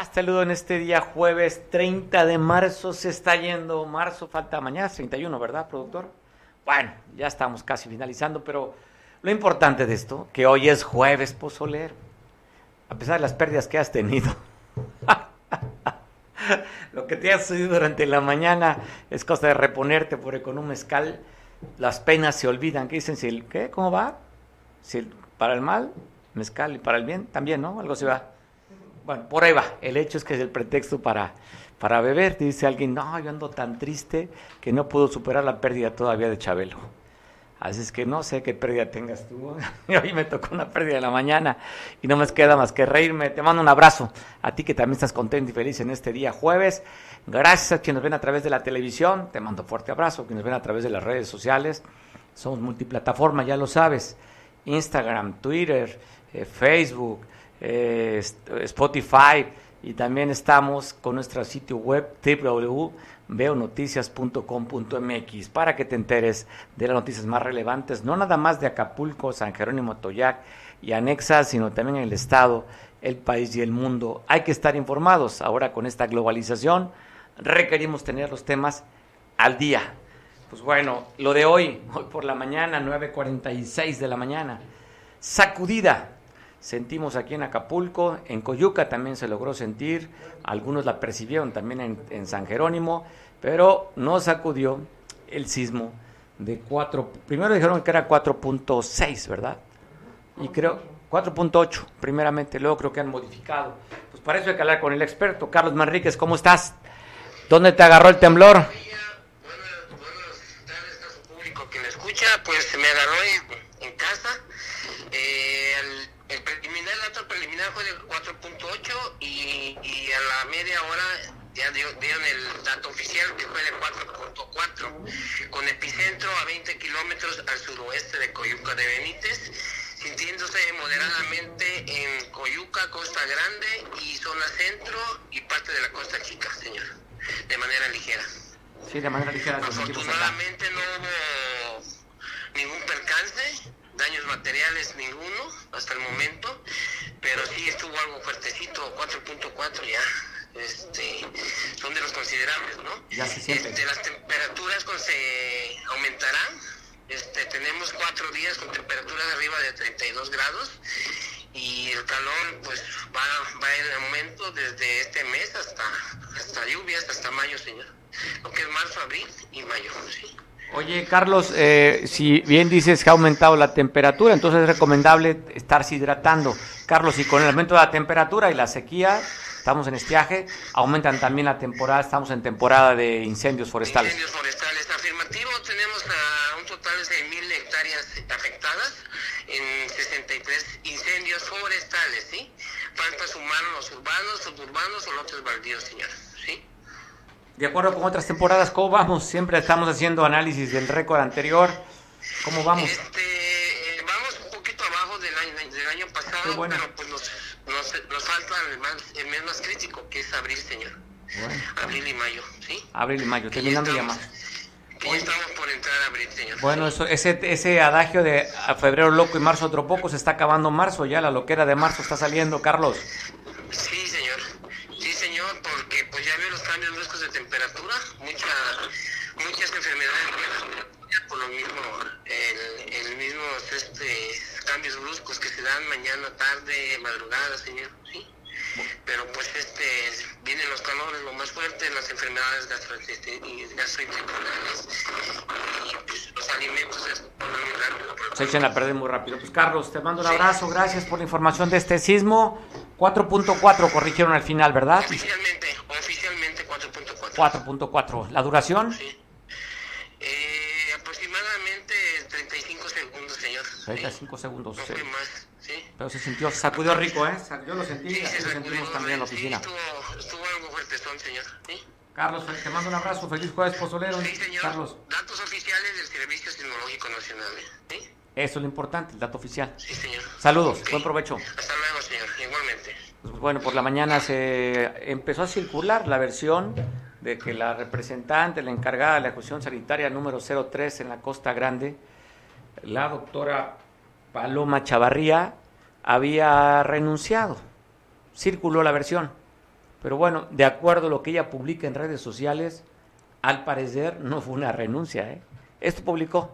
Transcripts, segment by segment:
estás? Saludo en este día jueves 30 de marzo. Se está yendo marzo, falta mañana 31, ¿verdad, productor? Bueno, ya estamos casi finalizando, pero lo importante de esto, que hoy es jueves pozolero. A pesar de las pérdidas que has tenido. lo que te ha sucedido durante la mañana es cosa de reponerte porque con un mezcal las penas se olvidan. ¿Qué dicen? ¿Qué? ¿Cómo va? Para el mal, mezcal y para el bien también, ¿no? Algo se va. Bueno, por ahí va. El hecho es que es el pretexto para, para beber. Dice alguien, no, yo ando tan triste que no puedo superar la pérdida todavía de Chabelo. Así es que no sé qué pérdida tengas tú. Hoy me tocó una pérdida de la mañana y no me queda más que reírme. Te mando un abrazo a ti que también estás contento y feliz en este día jueves. Gracias a quienes ven a través de la televisión. Te mando fuerte abrazo. Quienes ven a través de las redes sociales. Somos multiplataforma, ya lo sabes. Instagram, Twitter, eh, Facebook, eh, Spotify y también estamos con nuestro sitio web www.veonoticias.com.mx para que te enteres de las noticias más relevantes, no nada más de Acapulco, San Jerónimo, Toyac y anexas, sino también el estado, el país y el mundo. Hay que estar informados. Ahora con esta globalización requerimos tener los temas al día. Pues bueno, lo de hoy, hoy por la mañana, 9.46 de la mañana, sacudida sentimos aquí en Acapulco, en Coyuca también se logró sentir, algunos la percibieron también en, San Jerónimo, pero no sacudió el sismo de 4, primero dijeron que era 4.6, ¿verdad? Y creo 4.8, primeramente, luego creo que han modificado. Pues para eso hay que hablar con el experto. Carlos Manríquez, ¿cómo estás? ¿Dónde te agarró el temblor? Público que me escucha, pues me agarró en, casa. Eh, el preliminar, fue de 4.8 y, y, a la media hora ya dieron el dato oficial que fue de 4.4, con epicentro a 20 kilómetros al suroeste de Coyuca de Benítez, sintiéndose moderadamente en Coyuca, Costa Grande y zona centro y parte de la Costa Chica, señor, de manera ligera. Sí, de manera ligera. Afortunadamente no hubo ningún percance daños materiales ninguno hasta el momento, pero sí estuvo algo fuertecito, 4.4 ya. Este, son de los considerables, ¿no? Ya se este, las temperaturas con, se aumentarán. Este, tenemos cuatro días con temperaturas arriba de 32 grados y el calor pues va, va en aumento desde este mes hasta, hasta lluvias, hasta mayo, señor. Lo que es marzo, abril y mayo, ¿sí? Oye, Carlos, eh, si bien dices que ha aumentado la temperatura, entonces es recomendable estarse hidratando. Carlos, y con el aumento de la temperatura y la sequía, estamos en estiaje, aumentan también la temporada, estamos en temporada de incendios forestales. Incendios forestales, afirmativo, tenemos a un total de 6.000 hectáreas afectadas en 63 incendios forestales, ¿sí? Falta sumar los urbanos, suburbanos o lotes baldíos, señor, ¿sí? De acuerdo con otras temporadas, ¿cómo vamos? Siempre estamos haciendo análisis del récord anterior. ¿Cómo vamos? Este, vamos un poquito abajo del año, del año pasado, pero pues nos, nos, falta el, más, el mes más crítico, que es abril, señor. abril y mayo, ¿sí? Abril y mayo, terminando ya, más. Estamos por entrar a abril, señor. Bueno, eso, ese, ese adagio de a febrero loco y marzo otro poco, se está acabando marzo ya, la loquera de marzo está saliendo, Carlos. Sí, señor porque pues ya veo los cambios bruscos de temperatura, mucha, muchas enfermedades por lo mismo, el, el mismo este, cambios bruscos que se dan mañana, tarde, madrugada, señor, sí. Pero pues este vienen los calores, lo más fuerte, las enfermedades gastrointestinales y pues, los alimentos se muy rápido. Se echan a perder muy rápido. Pues Carlos, te mando un abrazo, gracias por la información de este sismo. 4.4 corrigieron al final, ¿verdad? Oficialmente, oficialmente 4.4. 4.4. ¿La duración? Sí. Eh, aproximadamente 35 segundos, señor. 35 segundos. No fue más, sí. Pero se sintió, sacudió rico, ¿eh? Yo lo sentí, sí, se lo sentimos también en la oficina. Sí, estuvo, estuvo algo fuerte, señor. ¿Sí? Carlos, te mando un abrazo, feliz jueves pozolero. Sí, señor. Carlos. Datos oficiales del Servicio Sismológico Nacional. ¿sí? Eso es lo importante, el dato oficial. Sí, señor. Saludos, buen provecho. Hasta luego, señor, igualmente. Bueno, por la mañana se empezó a circular la versión de que la representante, la encargada de la ejecución sanitaria número 03 en la Costa Grande, la doctora Paloma Chavarría, había renunciado. Circuló la versión. Pero bueno, de acuerdo a lo que ella publica en redes sociales, al parecer no fue una renuncia. ¿eh? Esto publicó,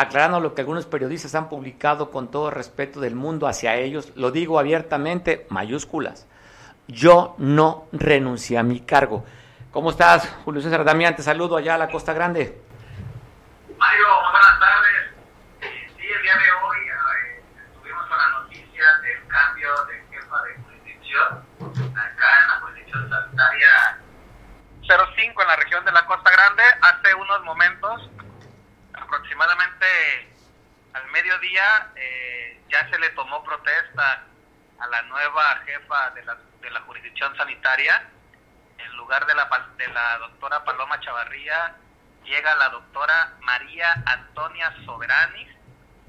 aclarando lo que algunos periodistas han publicado con todo respeto del mundo hacia ellos, lo digo abiertamente, mayúsculas. Yo no renuncié a mi cargo. ¿Cómo estás, Julio César Damián? Te saludo allá a la Costa Grande. Mario, buenas tardes. Sí, el día de hoy eh, estuvimos con la noticia del cambio de jefa de jurisdicción acá en la jurisdicción sanitaria 05 en la región de la Costa Grande. Hace unos momentos, aproximadamente al mediodía, eh, ya se le tomó protesta a la nueva jefa de la, de la jurisdicción sanitaria. En lugar de la, de la doctora Paloma Chavarría, llega la doctora María Antonia Soberanis,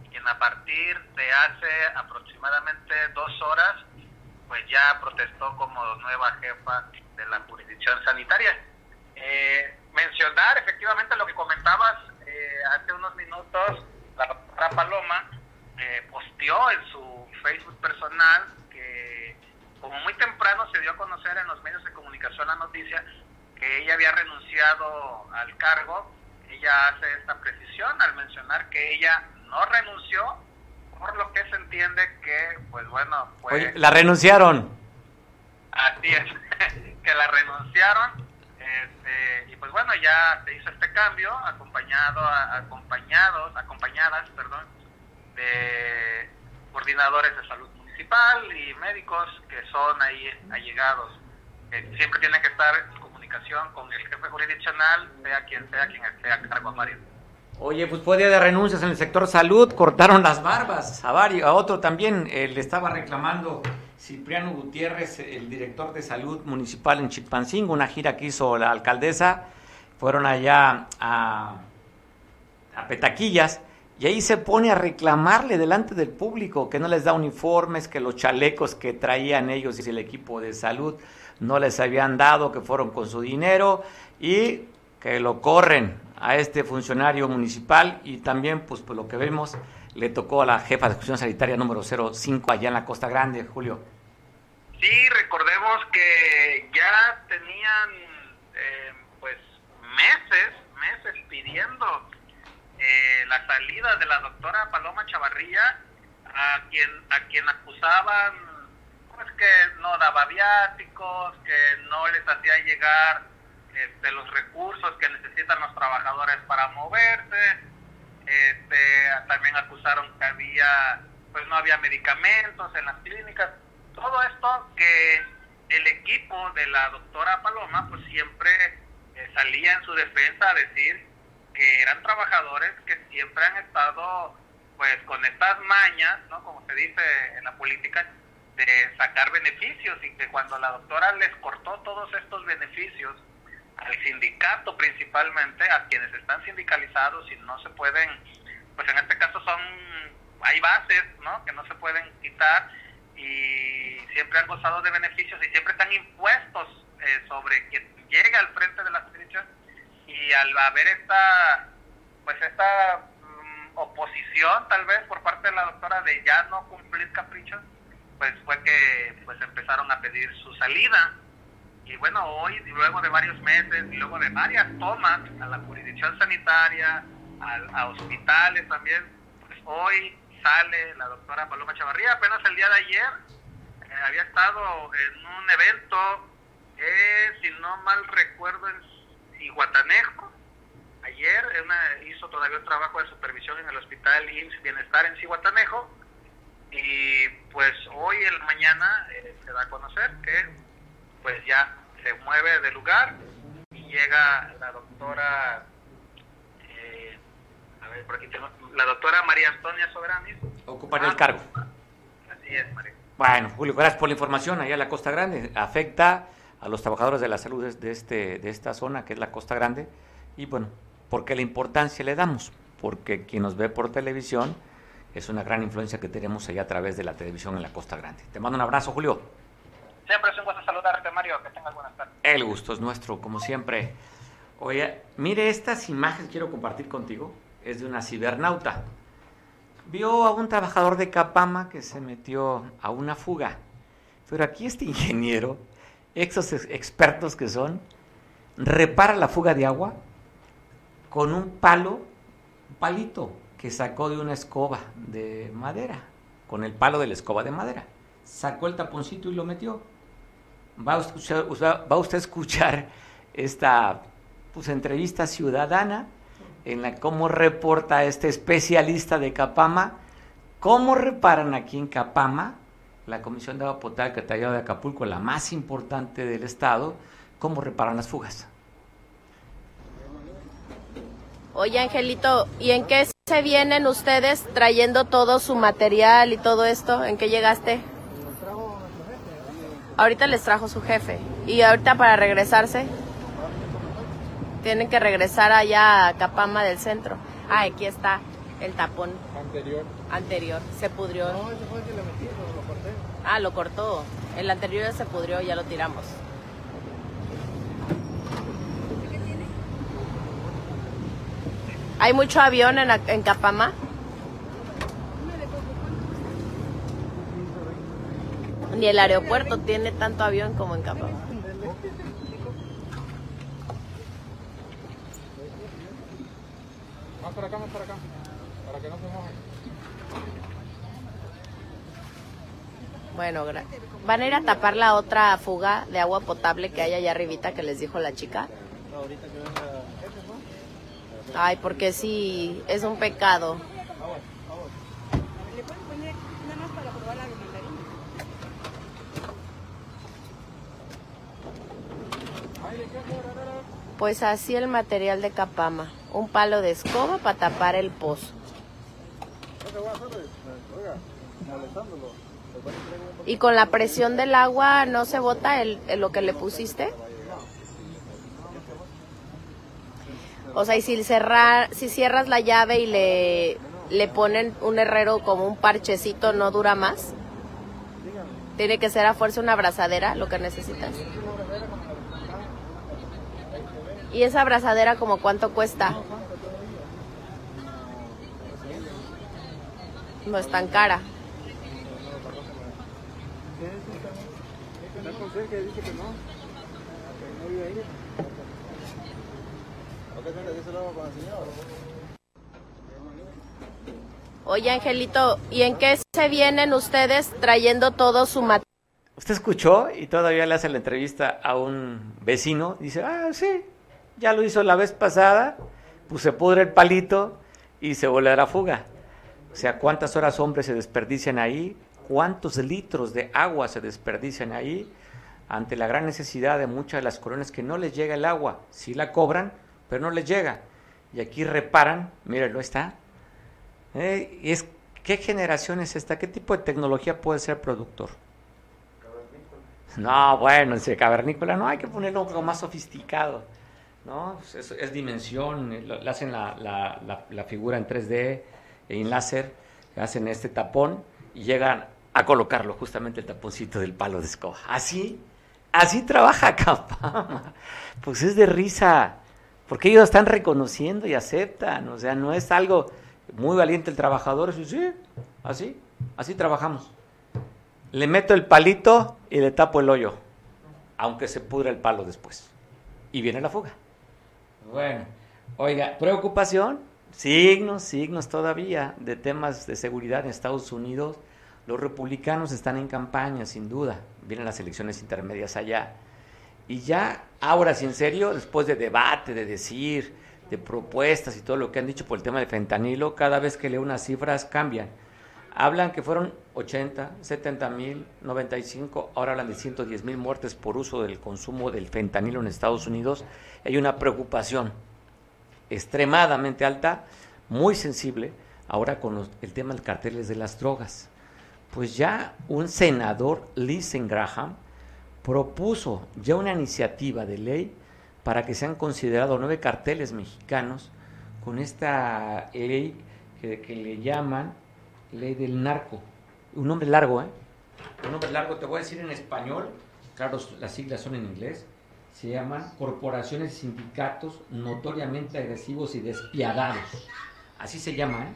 quien a partir de hace aproximadamente dos horas, pues ya protestó como nueva jefa de la jurisdicción sanitaria. Eh, mencionar efectivamente lo que comentabas eh, hace unos minutos, la doctora Paloma eh, posteó en su Facebook personal que como muy temprano se dio a conocer en los medios de comunicación la noticia que ella había renunciado al cargo, ella hace esta precisión al mencionar que ella no renunció, por lo que se entiende que, pues bueno, pues... Oye, la renunciaron. Así es, que la renunciaron. Este, y pues bueno, ya se hizo este cambio, acompañado, acompañados, acompañadas, perdón, de coordinadores de salud municipal y médicos que son ahí allegados. siempre tienen que estar en comunicación con el jefe jurisdiccional, sea quien sea quien esté a cargo, Mario. Oye, pues fue día de renuncias en el sector salud, cortaron las barbas a varios, a otro también eh, le estaba reclamando Cipriano Gutiérrez, el director de salud municipal en Chilpancingo, una gira que hizo la alcaldesa, fueron allá a, a Petaquillas y ahí se pone a reclamarle delante del público que no les da uniformes, que los chalecos que traían ellos y el equipo de salud no les habían dado, que fueron con su dinero y que lo corren a este funcionario municipal y también, pues por lo que vemos, le tocó a la jefa de gestión sanitaria número 05 allá en la Costa Grande, Julio. Sí, recordemos que ya tenían eh, pues meses, meses pidiendo eh, la salida de la doctora Paloma Chavarría, a quien, a quien acusaban pues que no daba viáticos, que no les hacía llegar este, los recursos que necesitan los trabajadores para moverse. Este, también acusaron que había, pues no había medicamentos en las clínicas. Todo esto que el equipo de la doctora Paloma, pues siempre eh, salía en su defensa a decir que eran trabajadores que siempre han estado pues con estas mañas, ¿no? Como se dice en la política, de sacar beneficios y que cuando la doctora les cortó todos estos beneficios al sindicato principalmente, a quienes están sindicalizados y no se pueden, pues en este caso son, hay bases, ¿no? Que no se pueden quitar y siempre han gozado de beneficios y siempre están impuestos eh, sobre quien llega al frente de la justicia y al haber esta pues esta mm, oposición tal vez por parte de la doctora de ya no cumplir caprichos pues fue que pues empezaron a pedir su salida y bueno hoy luego de varios meses luego de varias tomas a la jurisdicción sanitaria a, hospitales también pues hoy sale la doctora Paloma Chavarría apenas el día de ayer eh, había estado en un evento eh, si no mal recuerdo en Cihuatanejo. Ayer hizo todavía un trabajo de supervisión en el hospital IMSS Bienestar en Cihuatanejo. Y pues hoy en la mañana eh, se da a conocer que pues ya se mueve del lugar y llega la doctora, eh, a ver, por aquí tengo, la doctora María Antonia Soberanis. Ocupar el cargo. Así es, María. Bueno, Julio, gracias por la información. Allá en la Costa Grande afecta a los trabajadores de la salud de, este, de esta zona, que es la Costa Grande, y bueno, porque la importancia le damos, porque quien nos ve por televisión es una gran influencia que tenemos allá a través de la televisión en la Costa Grande. Te mando un abrazo, Julio. Siempre es un gusto saludarte, Mario. Que tengas buenas tardes. El gusto es nuestro, como siempre. Oye, mire, estas imágenes quiero compartir contigo. Es de una cibernauta. Vio a un trabajador de Capama que se metió a una fuga. Pero aquí este ingeniero esos expertos que son, repara la fuga de agua con un palo, un palito que sacó de una escoba de madera, con el palo de la escoba de madera. Sacó el taponcito y lo metió. Va a, escuchar, va usted a escuchar esta pues, entrevista ciudadana en la cómo reporta este especialista de Capama, cómo reparan aquí en Capama la Comisión de Agua Potable Catallado de Acapulco, la más importante del estado, cómo reparan las fugas. Oye, Angelito, ¿y en qué se vienen ustedes trayendo todo su material y todo esto? ¿En qué llegaste? Ahorita les trajo su jefe. ¿Y ahorita para regresarse? Tienen que regresar allá a Capama del centro. Ah, aquí está el tapón. Anterior. Anterior. Se pudrió. No, ese fue el que le metí, lo corté. Ah, lo cortó. El anterior ya se pudrió, ya lo tiramos. ¿Hay mucho avión en, en Capama? Ni el aeropuerto tiene tanto avión como en Capama. Más para acá, más para acá. Para que no se mojen. Bueno, ¿van a ir a tapar la otra fuga de agua potable que hay allá arribita que les dijo la chica? Ay, porque sí, es un pecado. Le pueden poner nada más para probar la mandarina. Pues así el material de Capama. Un palo de escoba para tapar el pozo. ¿Y con la presión del agua no se bota el, lo que le pusiste? O sea, y si, cerrar, si cierras la llave y le, le ponen un herrero como un parchecito, ¿no dura más? Tiene que ser a fuerza una abrazadera lo que necesitas. ¿Y esa abrazadera como cuánto cuesta? No es tan cara. Oye, Angelito, ¿y en qué se vienen ustedes trayendo todo su material? Usted escuchó y todavía le hace la entrevista a un vecino. Dice, ah, sí, ya lo hizo la vez pasada, pues se pudre el palito y se vuelve a la fuga. O sea, ¿cuántas horas hombres se desperdician ahí? ¿Cuántos litros de agua se desperdician ahí? Ante la gran necesidad de muchas de las colonias que no les llega el agua. Sí la cobran, pero no les llega. Y aquí reparan, mírenlo, está. Eh, y es, ¿Qué generación es esta? ¿Qué tipo de tecnología puede ser productor? No, bueno, ese cavernícola no, hay que ponerlo algo más sofisticado. ¿No? Pues Es, es dimensión, eh, le hacen la, figura en 3D, en láser, hacen este tapón y llegan a colocarlo justamente el taponcito del palo de escoba. Así, así trabaja Capama. Pues es de risa, porque ellos están reconociendo y aceptan, o sea, no es algo muy valiente el trabajador, sí, sí, así, así trabajamos. Le meto el palito y le tapo el hoyo, aunque se pudra el palo después. Y viene la fuga. Bueno, oiga, preocupación, signos, signos todavía de temas de seguridad en Estados Unidos. Los republicanos están en campaña, sin duda. Vienen las elecciones intermedias allá. Y ya, ahora sí, en serio, después de debate, de decir, de propuestas y todo lo que han dicho por el tema del fentanilo, cada vez que leo unas cifras cambian. Hablan que fueron 80, 70 mil, 95, ahora hablan de 110 mil muertes por uso del consumo del fentanilo en Estados Unidos. Hay una preocupación extremadamente alta, muy sensible, ahora con el tema del carteles de las drogas. Pues ya un senador, Lindsey Graham, propuso ya una iniciativa de ley para que sean considerados nueve carteles mexicanos con esta ley que le llaman ley del narco. Un nombre largo, ¿eh? Un nombre largo, te voy a decir en español, claro, las siglas son en inglés, se llaman corporaciones y sindicatos notoriamente agresivos y despiadados. Así se llama, ¿eh?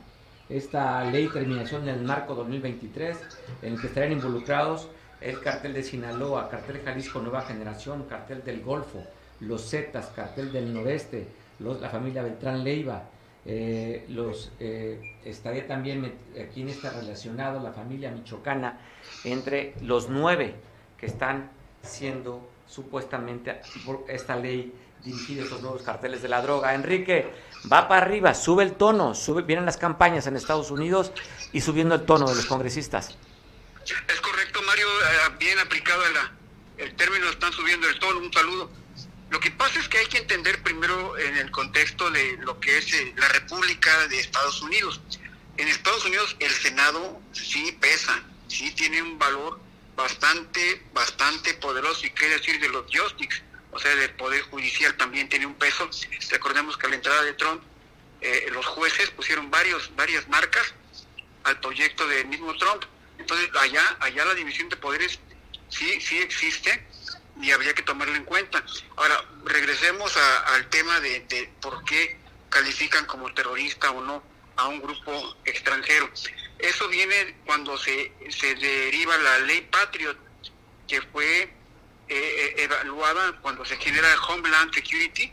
Esta ley terminación del narco 2023, en el que estarían involucrados el cartel de Sinaloa, cartel Jalisco Nueva Generación, cartel del Golfo, los Zetas, cartel del Noreste, la familia Beltrán Leiva, eh, los eh, estaría también aquí en está relacionado la familia michoacana entre los nueve que están siendo supuestamente por esta ley dirigida a estos nuevos carteles de la droga. Enrique, va para arriba, sube el tono, sube, vienen las campañas en Estados Unidos y subiendo el tono de los congresistas. Es correcto, Mario, eh, bien aplicado el término, están subiendo el tono, un saludo. Lo que pasa es que hay que entender primero en el contexto de lo que es eh, la República de Estados Unidos. En Estados Unidos el Senado sí pesa, sí tiene un valor bastante, bastante poderoso y quiere decir de los justices, o sea, del Poder Judicial también tiene un peso. Recordemos que a la entrada de Trump eh, los jueces pusieron varios, varias marcas al proyecto del mismo Trump. Entonces, allá, allá la división de poderes sí, sí existe y habría que tomarlo en cuenta. Ahora, regresemos a- al tema de, de por qué califican como terrorista o no a un grupo extranjero. Eso viene cuando se, se deriva la ley Patriot, que fue eh, eh, evaluada cuando se genera Homeland Security,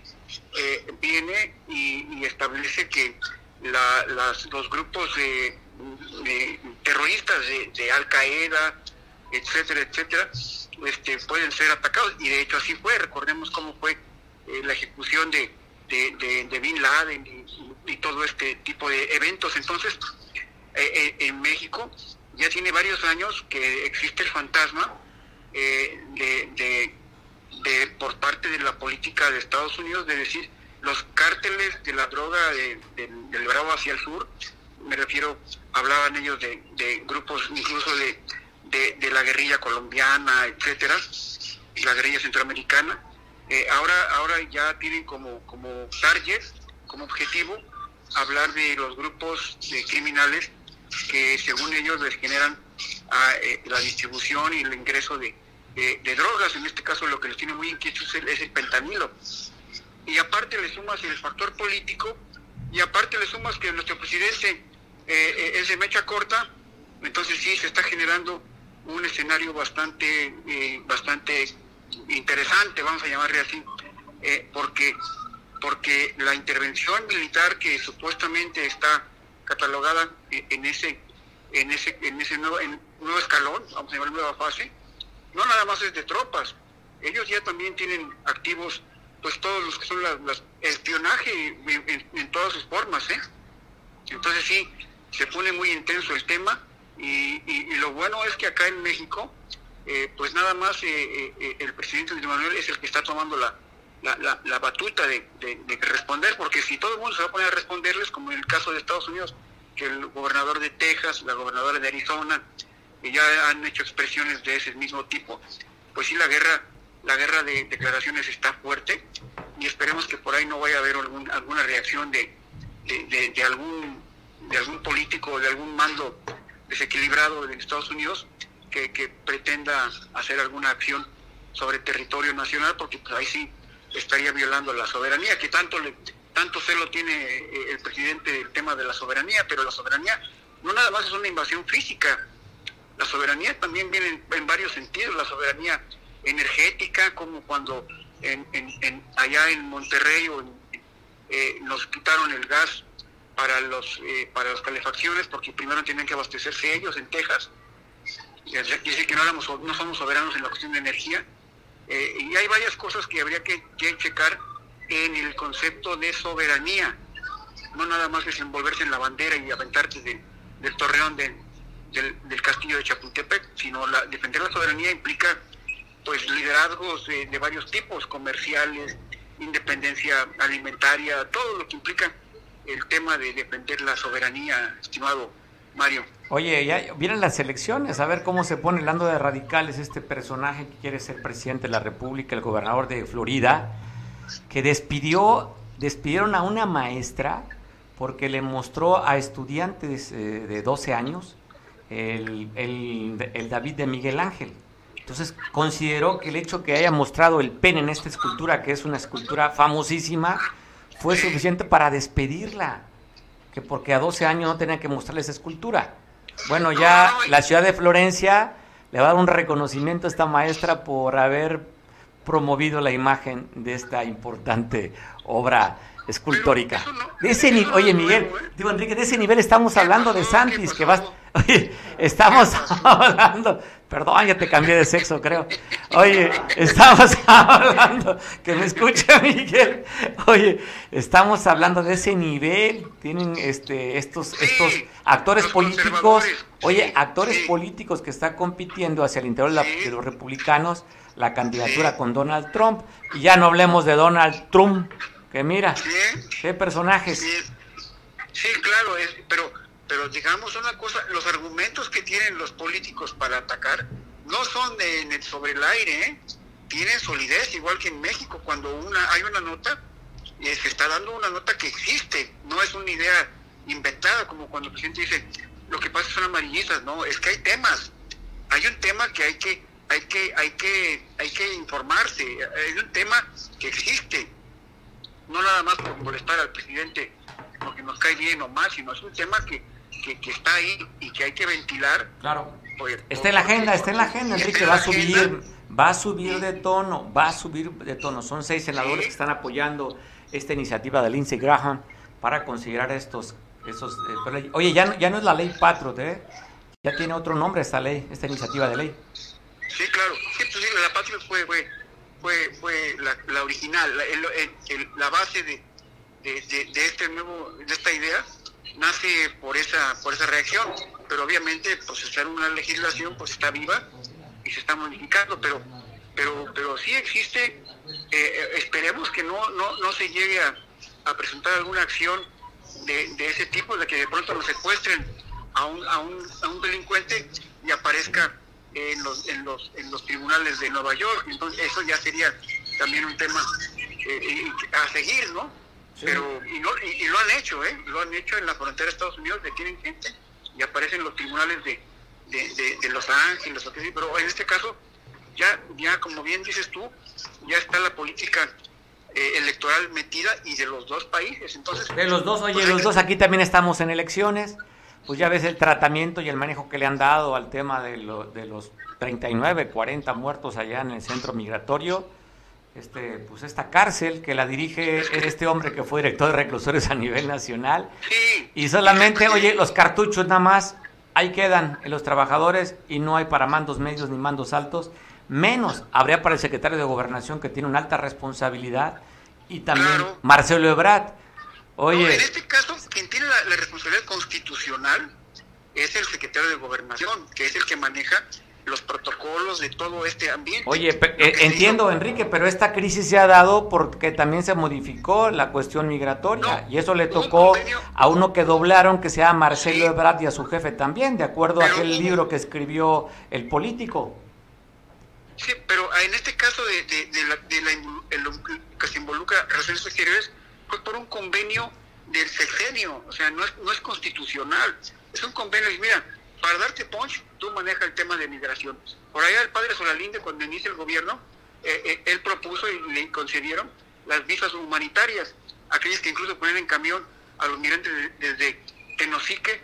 eh, viene y, establece que la- las- los grupos de, terroristas de Al Qaeda, etcétera, etcétera, este, pueden ser atacados. Y de hecho así fue. Recordemos cómo fue eh, la ejecución de, de, Bin Laden y, todo este tipo de eventos. Entonces, eh, eh, en México ya tiene varios años que existe el fantasma eh, de, de- por parte de la política de Estados Unidos de decir los cárteles de la droga de- de- del Bravo hacia el sur, me refiero, hablaban ellos de grupos incluso de, de, la guerrilla colombiana, etcétera, la guerrilla centroamericana, eh, ahora, ahora ya tienen como, como target, como objetivo, hablar de los grupos de criminales que según ellos les generan ah, eh, la distribución y el ingreso de, drogas, en este caso lo que les tiene muy inquietos es el, es pentanilo. Y aparte le sumas el factor político y aparte le sumas que nuestro presidente eh, eh, es de mecha corta, entonces sí se está generando un escenario bastante, eh, bastante interesante, vamos a llamarle así, eh, porque porque la intervención militar que supuestamente está catalogada e- en ese en ese en ese nuevo, en nuevo escalón, vamos a llamar nueva fase, no nada más es de tropas, ellos ya también tienen activos pues todos los que son las, espionaje en- en todas sus formas, ¿eh? Entonces sí, se pone muy intenso el tema y, lo bueno es que acá en México, eh, pues nada más eh, eh, el presidente Andrés Manuel es el que está tomando la, la, la- la batuta de, de- de responder, porque si todo el mundo se va a poner a responderles, como en el caso de Estados Unidos, que el gobernador de Texas, la gobernadora de Arizona, ya han hecho expresiones de ese mismo tipo, pues sí la guerra, la guerra de declaraciones está fuerte y esperemos que por ahí no vaya a haber algún- alguna reacción de- de algún de algún político de algún mando desequilibrado de Estados Unidos que, pretenda hacer alguna acción sobre territorio nacional porque pues, ahí sí estaría violando la soberanía que tanto le tanto celo tiene eh, el presidente del tema de la soberanía pero la soberanía no nada más es una invasión física la soberanía también viene en, varios sentidos, la soberanía energética, como cuando en, en- allá en Monterrey o eh, nos quitaron el gas para los eh, para las calefacciones porque primero tenían que abastecerse ellos en Texas. Dice que no somos soberanos en la cuestión de energía. Eh, y hay varias cosas que habría que, checar en el concepto de soberanía. No nada más desenvolverse en la bandera y aventarte de- del torreón de- del, del castillo de Chapultepec, sino la, defender la soberanía implica pues liderazgos de, de varios tipos, comerciales, independencia alimentaria, todo lo que implica el tema de defender la soberanía, estimado Mario. Oye, ya vienen las elecciones, a ver cómo se pone el ando de radicales este personaje que quiere ser presidente de la República, el gobernador de Florida, que despidió, despidieron a una maestra porque le mostró a estudiantes eh, de 12 años el, el- el David de Miguel Ángel. Entonces consideró que el hecho que haya mostrado el pene en esta escultura, que es una escultura famosísima, fue suficiente para despedirla que porque a 12 años no tenían que mostrarle esa escultura. Bueno, ya la ciudad de Florencia le va a dar un reconocimiento a esta maestra por haber promovido la imagen de esta importante obra escultórica. De ese ni- oye Miguel, ¿eh? digo Enrique, de ese nivel estamos ¿Qué hablando de? Santis, ¿Qué que vas, oye, estamos hablando, perdón, ya te cambié de sexo, creo. Oye, estamos hablando, que me escucha Miguel. Oye, estamos hablando de ese nivel, tienen este estos Sí, estos actores políticos, oye, sí, actores sí. políticos que están compitiendo hacia el interior de, la- de los republicanos la candidatura con Donald Trump y ya no hablemos de Donald Trump, que mira, qué personajes. Sí, sí, claro, es, pero, pero digamos una cosa, los argumentos que tienen los políticos para atacar no son en el- sobre el aire, ¿eh? tienen solidez, igual que en México, cuando una hay una nota, eh, se está dando una nota que existe, no es una idea inventada, como cuando el presidente dice, lo que pasa son amarillistas, no, es que hay temas, hay un tema que hay que, hay que, hay que, hay que informarse, hay un tema que existe, no nada más por molestar al presidente porque nos cae bien o mal, sino es un tema que, que, que está ahí y que hay que ventilar. Claro. Oye, Está en la agenda, está en la agenda, Enrique, en va a subir, agenda. va a subir de tono, va a subir de tono. Son seis senadores Sí. que están apoyando esta iniciativa de Lindsey Graham para considerar estos, esos, eh, pero, oye, ya no, ya no es la ley Patriot, ¿eh? Ya tiene otro nombre esta ley, esta iniciativa de ley. Sí, claro. Sí, pues sí, la patria fue, fue, fue, fue la, la original, la, el- el- el- la base de, de, de- de este nuevo, de esta idea nace por esa, por esa reacción. Pero obviamente, pues estar una legislación, pues está viva y se está modificando, pero, pero, pero sí existe. eh, eh, esperemos que no, no, no se llegue a, a presentar alguna acción de, de ese tipo, de que de pronto nos secuestren a un, a un, a un delincuente y aparezca en los, en los en los tribunales de Nueva York. Entonces eso ya sería también un tema eh, a seguir, ¿no? Pero y, no- y- y lo han hecho, ¿eh? Lo han hecho en la frontera de Estados Unidos, detienen gente y aparecen los tribunales de, de, de- de Los Ángeles, pero en este caso ya ya como bien dices tú, ya está la política eh, electoral metida y de los dos países. Entonces De los dos, oye, pues, los dos aquí también estamos en elecciones. Pues ya ves el tratamiento y el manejo que le han dado al tema de, lo- de los 39, 40 muertos allá en el centro migratorio. Este, pues esta cárcel que la dirige este hombre que fue director de reclusorios a nivel nacional. Sí. Y solamente, oye, los cartuchos nada más, ahí quedan en los trabajadores y no hay para mandos medios ni mandos altos. Menos habría para el secretario de Gobernación que tiene una alta responsabilidad y también Claro. Marcelo Ebrard. Oye, No, en este caso, quien tiene la, la responsabilidad constitucional es el secretario de Gobernación, que es el que maneja los protocolos de todo este ambiente. Oye, Lo eh, entiendo, Enrique, pero esta crisis se ha dado porque también se modificó la cuestión migratoria No, y eso le un tocó a uno que doblaron que se llama Marcelo Sí. Ebrard y a su jefe también, de acuerdo a aquel libro que escribió el político. Sí, pero en este caso de, de- de la, de la invol- el- que se involucra relaciones exteriores fue por un convenio del sexenio, o sea, no es, no es constitucional, es un convenio, y mira, para darte punch, tú manejas el tema de migración. Por allá el padre Solalinde, cuando inicia el gobierno, eh, eh, él propuso y le concedieron las visas humanitarias, aquellas que incluso ponen en camión a los migrantes de- desde Tenosique,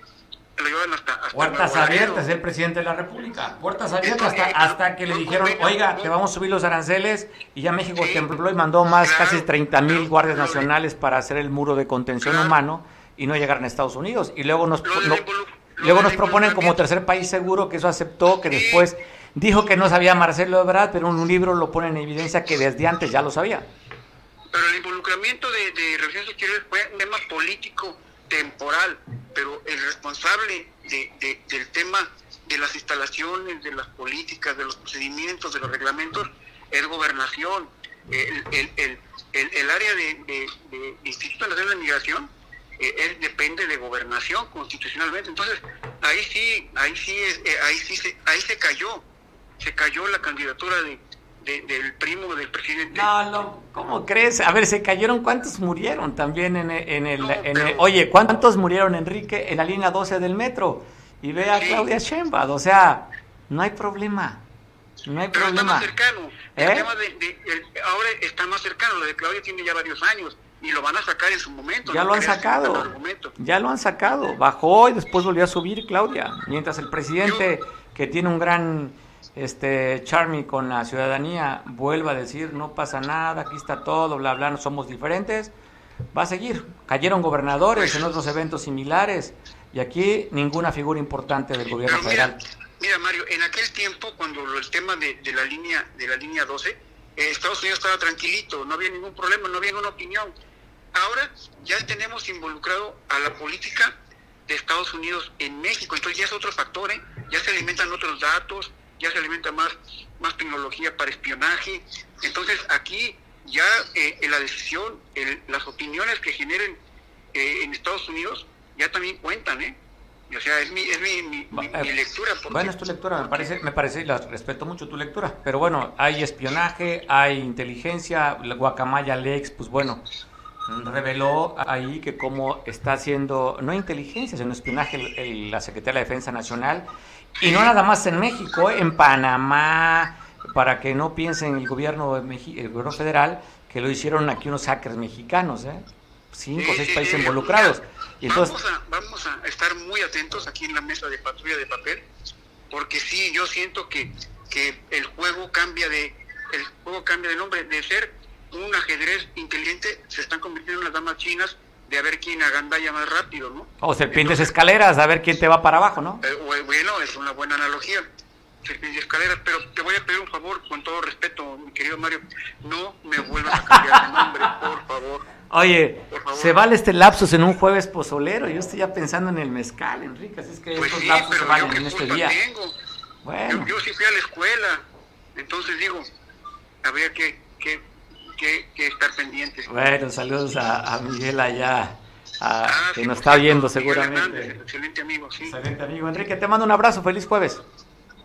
lo llevan hasta... hasta Puertas Nuevo Laredo. abiertas, el presidente de la República. Puertas abiertas Esto, hasta, eh, hasta que le dijeron, oiga, te vamos a subir los aranceles y ya México Sí, tembló y mandó más claro, casi 30 mil guardias nacionales para hacer el muro de contención Claro. humano y no llegaron a Estados Unidos. Y luego nos, Lo luego nos proponen como tercer país seguro que eso aceptó, que después dijo que no sabía Marcelo Ebrard, pero en un libro lo pone en evidencia que desde antes ya lo sabía. Pero el involucramiento de, de relaciones exteriores fue un tema político temporal, pero el responsable de- de- del tema de las instalaciones, de las políticas, de los procedimientos, de los reglamentos, es gobernación. El, el, el, área de, de Instituto Nacional de Migración eh, él depende de gobernación constitucionalmente. Entonces, ahí sí, ahí sí, es- eh, ahí sí se, ahí se cayó, se cayó la candidatura de, de- del primo del presidente. No, no, ¿cómo crees? A ver, se cayeron, ¿cuántos murieron también en el... En el, No, en el- oye, ¿cuántos murieron, Enrique, en la línea 12 del metro? Y ve a Sí. Claudia Sheinbaum, o sea, no hay problema, no hay Pero está problema. más cercano. El ¿Eh? tema de, de- el- ahora está más cercano. Lo de Claudia tiene ya varios años y lo van a sacar en su momento. Ya no lo han sacado, ya lo han sacado, bajó y después volvió a subir Claudia, mientras el presidente, que tiene un gran este Charmy con la ciudadanía vuelva a decir no pasa nada, aquí está todo, bla, bla, no somos diferentes, va a seguir. Cayeron gobernadores en otros eventos similares y aquí ninguna figura importante del gobierno mira, federal. mira Mario, en aquel tiempo cuando el tema de, de la línea de la línea 12, eh, Estados Unidos estaba tranquilito, no había ningún problema, no había ninguna opinión. Ahora ya tenemos involucrado a la política de Estados Unidos en México, entonces ya es otro factor, ¿eh? ya se alimentan otros datos, ya se alimenta más, más tecnología para espionaje. Entonces aquí ya eh, en la decisión, el- las opiniones que generen eh, en Estados Unidos ya también cuentan, ¿eh? O sea, es mi, es mi, mi- eh, lectura. porque- Bueno, es tu lectura, me parece, me parece, y la respeto mucho tu lectura, pero bueno, hay espionaje, hay inteligencia, Guacamaya Lex, pues bueno, reveló ahí que cómo está haciendo, no inteligencia, sino espionaje el- el- la Secretaría de la Defensa Nacional, y no nada más en México, eh, en Panamá, para que no piensen el gobierno, el gobierno federal, que lo hicieron aquí unos hackers mexicanos, ¿eh? cinco o seis países involucrados. Y entonces, vamos, a, vamos a estar muy atentos aquí en la mesa de patrulla de papel, porque sí, yo siento que, que el juego cambia de el juego cambia de nombre de ser un ajedrez inteligente, se están convirtiendo en las damas chinas de a ver quién agandalla más rápido, ¿no? o serpientes Entonces, escaleras, a ver quién te va para abajo, ¿no? eh, bu- bueno, es una buena analogía. Serpientes escaleras, pero te voy a pedir un favor, con todo respeto, mi querido Mario, no me vuelvas a cambiar de nombre, por favor. Oye, se vale este lapsus en un jueves pozolero. Yo estoy ya pensando en el mezcal, Enrique. Así es que Pues estos sí, lapsus se valen en este día. tengo. Bueno, Yo, yo sí fui a la escuela, entonces digo, habría que, que, que, que estar pendientes. bueno, saludos a, a Miguel allá, a- Ah, que sí, nos está oyendo seguramente. excelente amigo, sí. Excelente amigo. Enrique, te mando un abrazo. Feliz jueves.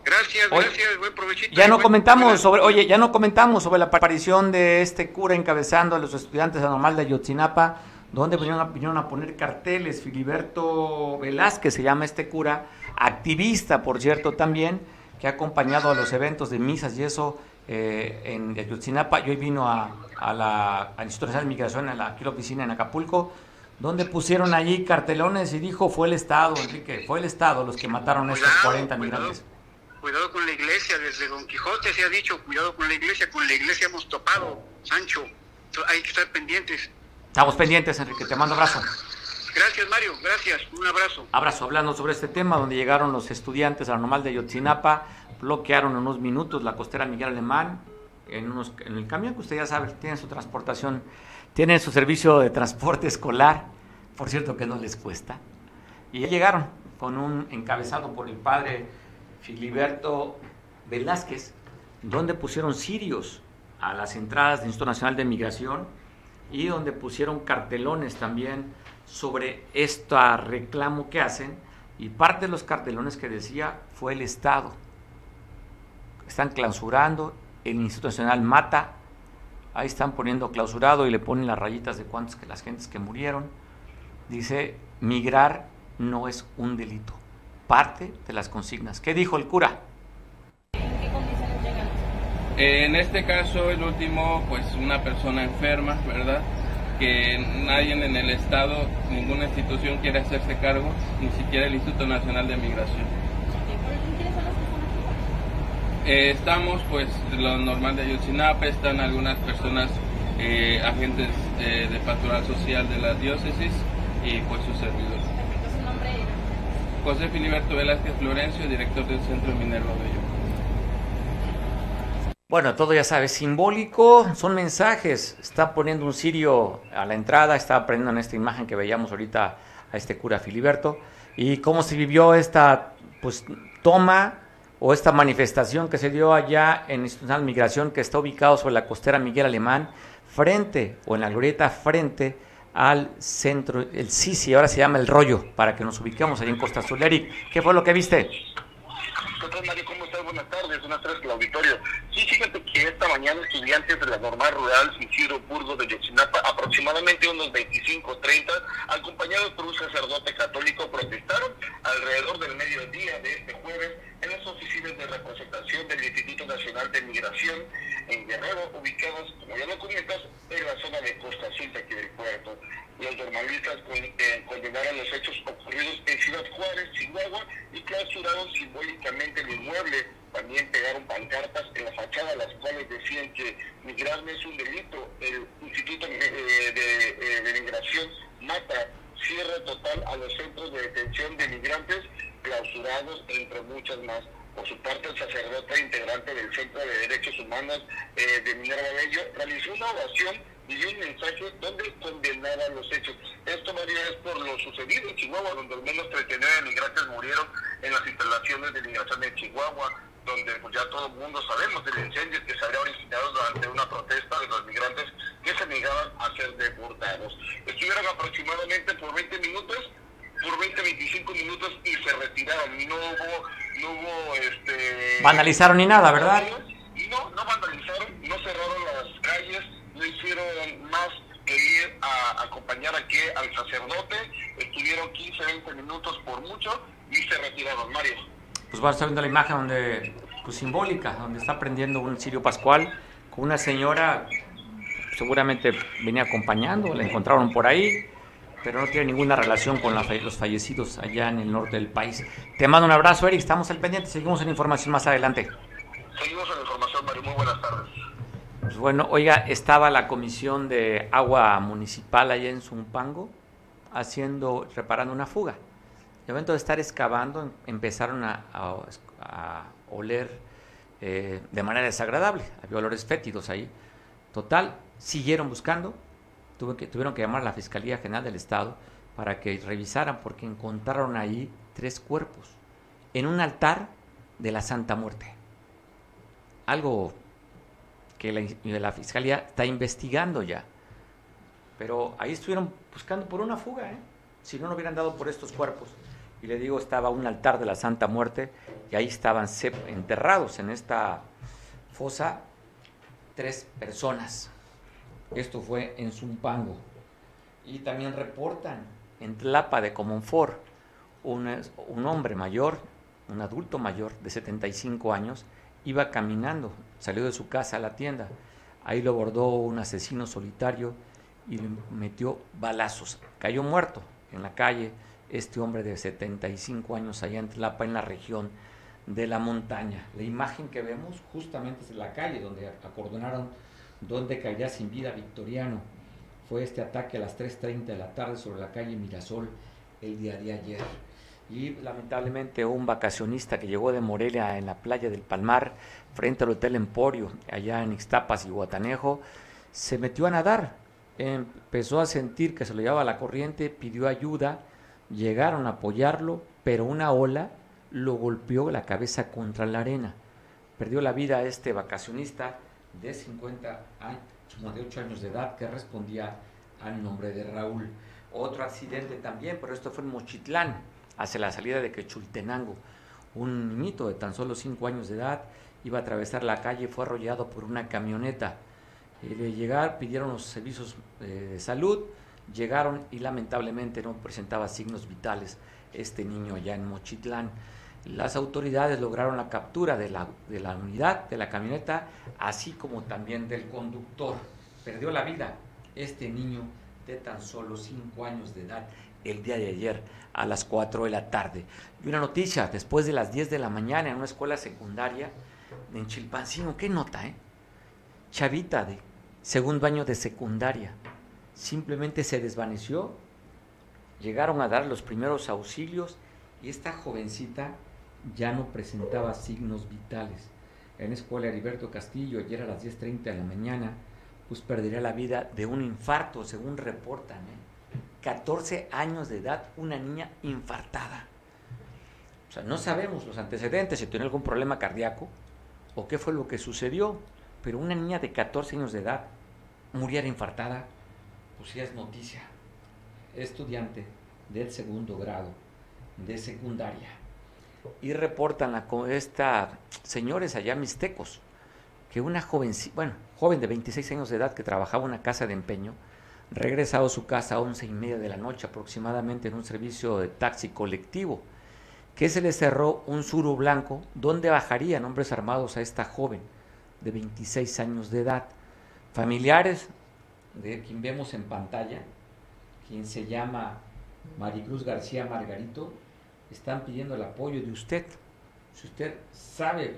Gracias, gracias, buen provechito. Ya y no buen- comentamos sobre, oye, ya no comentamos sobre la aparición de este cura encabezando a los estudiantes anormal de Ayotzinapa, donde vinieron a, vinieron a poner carteles. Filiberto Velázquez se llama este cura, activista, por cierto, también, que ha acompañado a los eventos de misas y eso eh, en Ayotzinapa. Y hoy vino a, a la al Instituto Nacional de Migración, a la, aquí la oficina en Acapulco, donde pusieron allí cartelones y dijo, fue el Estado, Enrique, fue el Estado los que mataron a estos Cuidado, 40 cuidado. migrantes. Cuidado con la iglesia, desde Don Quijote se ha dicho, cuidado con la iglesia, con la iglesia hemos topado, Sancho. Hay que estar pendientes. Estamos pendientes, Enrique. Te mando abrazo. Gracias, Mario, gracias, un abrazo. Abrazo. Hablando sobre este tema, donde llegaron los estudiantes a la normal de Yotzinapa, bloquearon en unos minutos la costera Miguel Alemán, en, unos, en el camión que usted ya sabe, tiene su transportación, tiene su servicio de transporte escolar, por cierto que no les cuesta. Y ya llegaron con un encabezado por el padre Filiberto Velázquez, donde pusieron sirios a las entradas del Instituto Nacional de Migración y donde pusieron cartelones también sobre este reclamo que hacen y parte de los cartelones que decía fue el Estado. Están clausurando, el Instituto Nacional mata, ahí están poniendo clausurado y le ponen las rayitas de cuántos que las gentes que murieron. Dice, migrar no es un delito, parte de las consignas. ¿Qué dijo el cura? En este caso, el último, pues una persona enferma, ¿verdad? Que nadie en el Estado, ninguna institución quiere hacerse cargo, ni siquiera el Instituto Nacional de Migración. Eh, estamos, pues, lo normal de Ayotzinapa, están algunas personas, eh, agentes eh, de pastoral social de la diócesis y pues su servidor. José Filiberto Velázquez Florencio, director del Centro Minerva Bello. Bueno, todo ya sabes, simbólico, son mensajes. Está poniendo un sirio a la entrada, está poniendo en esta imagen que veíamos ahorita a este cura Filiberto. Y cómo se vivió esta pues, toma o esta manifestación que se dio allá en Institucional Migración, que está ubicado sobre la costera Miguel Alemán, frente o en la glorieta frente al centro, el Sisi, ahora se llama el rollo, para que nos ubiquemos ahí en Costa Azul. Eric, ¿qué fue lo que viste? ¿Qué tal, Mario? ¿Cómo estás? Buenas tardes. Buenas tardes al auditorio. Sí, fíjate que esta mañana estudiantes de la normal rural Isidro Burgos de Yotzinapa, aproximadamente unos 25 30, acompañados por un sacerdote católico, protestaron alrededor del mediodía de este jueves en las oficinas de representación del Instituto Nacional de Migración en Guerrero, ubicados, como ya lo comentas, en la zona de Costa Azul de aquí del puerto. Normalistas con- eh, condenaron los hechos ocurridos en Ciudad Juárez, Chihuahua, y clausuraron simbólicamente el inmueble también pegaron pancartas en la fachada, las cuales decían que migrar es un delito. El Instituto eh, de, eh, Migración mata cierre total a los centros de detención de migrantes clausurados, entre muchas más. Por su parte, el sacerdote integrante del Centro de Derechos Humanos eh, de Minerva Bello realizó una oración y un mensaje donde condenaba los hechos. Esto, María, es por lo sucedido en Chihuahua, donde al menos 39 migrantes murieron en las instalaciones de migración de Chihuahua, donde pues, ya todo el mundo sabemos del incendio que se habría originado durante una protesta de los migrantes que se negaban a ser deportados. Estuvieron aproximadamente por 20 minutos por 20, 25 minutos y se retiraron. No hubo, no hubo este... Vandalizaron ni nada, ¿verdad? No, no vandalizaron, no cerraron las calles, no hicieron más que ir a acompañar aquí al sacerdote. Estuvieron 15, 20 minutos por mucho y se retiraron. Mario. Pues estar viendo la imagen donde, pues simbólica, donde está prendiendo un cirio pascual con una señora, seguramente venía acompañando, la encontraron por ahí, pero no tiene ninguna relación con los fallecidos allá en el norte del país. Te mando un abrazo, Eric, estamos al pendiente, seguimos en información más adelante. Seguimos en información, Mario, muy buenas tardes. Pues bueno, oiga, estaba la comisión de agua municipal allá en Zumpango haciendo, reparando una fuga. De momento de estar excavando, empezaron a, oler eh, de manera desagradable. Había olores fétidos ahí. Total, siguieron buscando, tuvieron que llamar a la Fiscalía General del Estado para que revisaran porque encontraron ahí tres cuerpos en un altar de la Santa Muerte. Algo que la, Fiscalía está investigando ya. Pero ahí estuvieron buscando por una fuga, ¿eh? si no, no hubieran dado por estos cuerpos. Y le digo, estaba un altar de la Santa Muerte y ahí estaban enterrados en esta fosa tres personas. Esto fue en Zumpango. Y también reportan en Tlapa de Comonfort un, un hombre mayor, un adulto mayor de 75 años, iba caminando, salió de su casa a la tienda. Ahí lo abordó un asesino solitario y le metió balazos. Cayó muerto en la calle este hombre de 75 años allá en Tlapa, en la región de la montaña. La imagen que vemos justamente es la calle donde acordonaron donde caería sin vida Victoriano. Fue este ataque a las 3.30 de la tarde sobre la calle Mirasol el día de ayer. Y lamentablemente un vacacionista que llegó de Morelia en la playa del Palmar, frente al Hotel Emporio, allá en Ixtapas y Guatanejo, se metió a nadar. Empezó a sentir que se lo llevaba la corriente, pidió ayuda, llegaron a apoyarlo, pero una ola lo golpeó la cabeza contra la arena. Perdió la vida este vacacionista de 50 años, 58 años de edad que respondía al nombre de Raúl. Otro accidente también, pero esto fue en Mochitlán, hacia la salida de Quechultenango. Un niñito de tan solo 5 años de edad iba a atravesar la calle y fue arrollado por una camioneta. Eh, de llegar pidieron los servicios eh, de salud, llegaron y lamentablemente no presentaba signos vitales este niño allá en Mochitlán. Las autoridades lograron la captura de la, de la unidad, de la camioneta, así como también del conductor. Perdió la vida este niño de tan solo 5 años de edad el día de ayer a las 4 de la tarde. Y una noticia, después de las 10 de la mañana en una escuela secundaria en Chilpancino, ¿qué nota, eh? Chavita de segundo año de secundaria, simplemente se desvaneció, llegaron a dar los primeros auxilios y esta jovencita ya no presentaba signos vitales. En la escuela Heriberto Castillo, ayer a las 10.30 de la mañana, pues perdería la vida de un infarto, según reportan. 14 ¿eh? años de edad, una niña infartada. O sea, no sabemos los antecedentes, si tiene algún problema cardíaco o qué fue lo que sucedió, pero una niña de 14 años de edad muriera infartada, pues ya es noticia. Estudiante del segundo grado de secundaria y reportan a esta señores allá mixtecos que una joven, bueno, joven de 26 años de edad que trabajaba en una casa de empeño, regresado a su casa a once y media de la noche aproximadamente en un servicio de taxi colectivo, que se le cerró un suru blanco donde bajarían hombres armados a esta joven de 26 años de edad. Familiares de quien vemos en pantalla, quien se llama Maricruz García Margarito, están pidiendo el apoyo de usted. Si usted sabe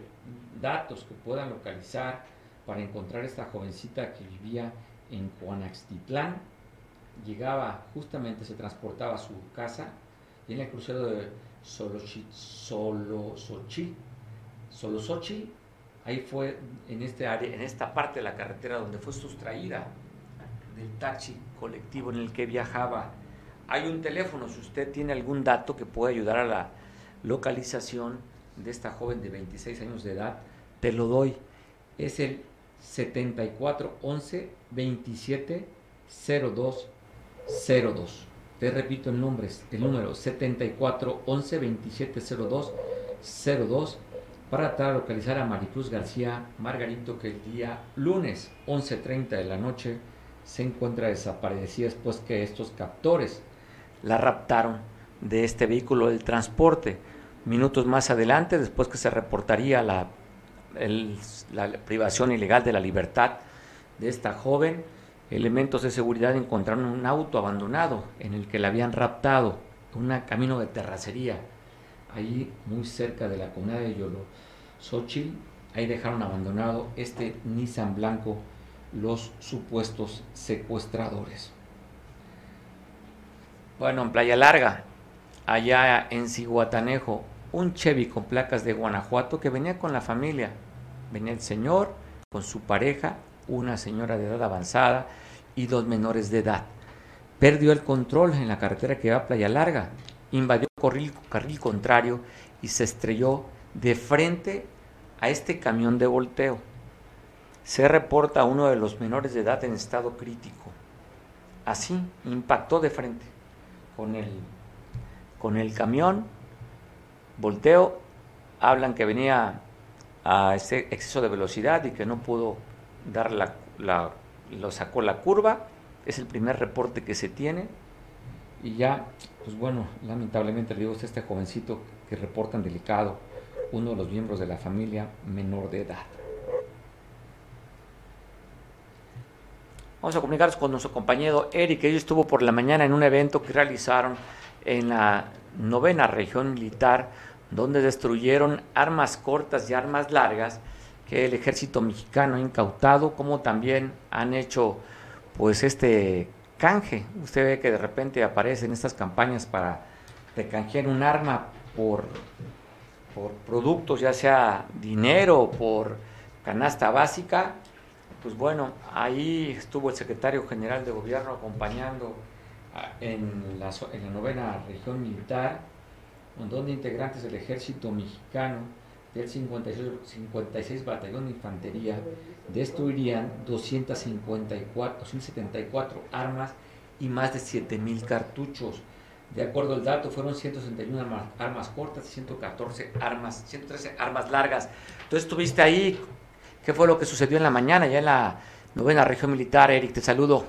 datos que puedan localizar para encontrar esta jovencita que vivía en Juanaxtitlán, llegaba justamente, se transportaba a su casa y en el crucero de Solosochi, Solosochi, ahí fue en este área, en esta parte de la carretera donde fue sustraída del taxi colectivo en el que viajaba. Hay un teléfono, si usted tiene algún dato que pueda ayudar a la localización de esta joven de 26 años de edad, te lo doy. Es el 74 11 27 02 02. Te repito el nombre, el número 74 11 27 02 02 para localizar a Maricruz García Margarito que el día lunes 11.30 de la noche se encuentra desaparecida después que estos captores la raptaron de este vehículo del transporte. Minutos más adelante, después que se reportaría la, la privación ilegal de la libertad de esta joven, elementos de seguridad encontraron un auto abandonado en el que la habían raptado, un camino de terracería, ahí muy cerca de la comunidad de Yolo Xochitl, ahí dejaron abandonado este Nissan blanco los supuestos secuestradores. Bueno, en Playa Larga, allá en Ciguatanejo, un Chevy con placas de Guanajuato que venía con la familia. Venía el señor con su pareja, una señora de edad avanzada y dos menores de edad. Perdió el control en la carretera que va a Playa Larga, invadió el carril contrario y se estrelló de frente a este camión de volteo se reporta a uno de los menores de edad en estado crítico. Así, impactó de frente con el, con el camión, volteo, hablan que venía a ese exceso de velocidad y que no pudo dar la, lo sacó la curva, es el primer reporte que se tiene. Y ya, pues bueno, lamentablemente le digo a este jovencito que reportan delicado, uno de los miembros de la familia menor de edad. Vamos a comunicarnos con nuestro compañero Eric, que hoy estuvo por la mañana en un evento que realizaron en la novena región militar, donde destruyeron armas cortas y armas largas que el ejército mexicano ha incautado, como también han hecho pues este canje. Usted ve que de repente aparecen estas campañas para recanjear un arma por, por productos, ya sea dinero por canasta básica, pues bueno, ahí estuvo el secretario general de gobierno acompañando en la, en la novena región militar, donde integrantes del ejército mexicano del 56, 56 Batallón de Infantería destruirían 254, 274 armas y más de 7.000 cartuchos. De acuerdo al dato, fueron 161 armas, armas cortas y 114 armas, 113 armas largas. Entonces estuviste ahí ¿Qué fue lo que sucedió en la mañana, ya en la novena región militar? Eric, te saludo.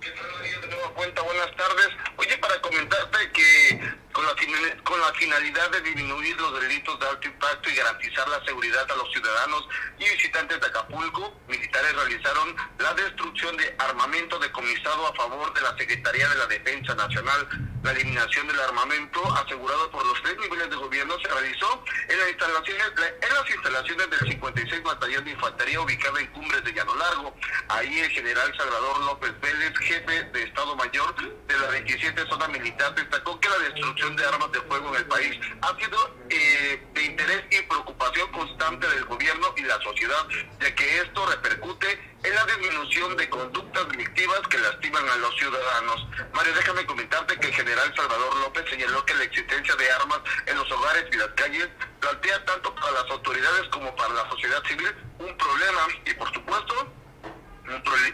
¿Qué tal, de nueva cuenta? Buenas tardes. Oye, para comentarte que con la, con la finalidad de disminuir los delitos de alto impacto y garantizar la seguridad a los ciudadanos y visitantes de Acapulco, militares realizaron la destrucción de armamento decomisado a favor de la Secretaría de la Defensa Nacional. La eliminación del armamento asegurado por los tres niveles de gobierno se realizó en las instalaciones, en las instalaciones del 56 Batallón de Infantería ubicado en Cumbres de Llano Largo. Ahí el general Salvador López Vélez, jefe de Estado Mayor de la 27 Zona Militar, destacó que la destrucción de armas de fuego en el país ha sido eh, de interés y preocupación constante del gobierno y la sociedad, ya que esto repercute en la disminución de conductas delictivas que lastiman a los ciudadanos. Mario, déjame comentarte que el general Salvador López señaló que la existencia de armas en los hogares y las calles plantea tanto para las autoridades como para la sociedad civil un problema y por supuesto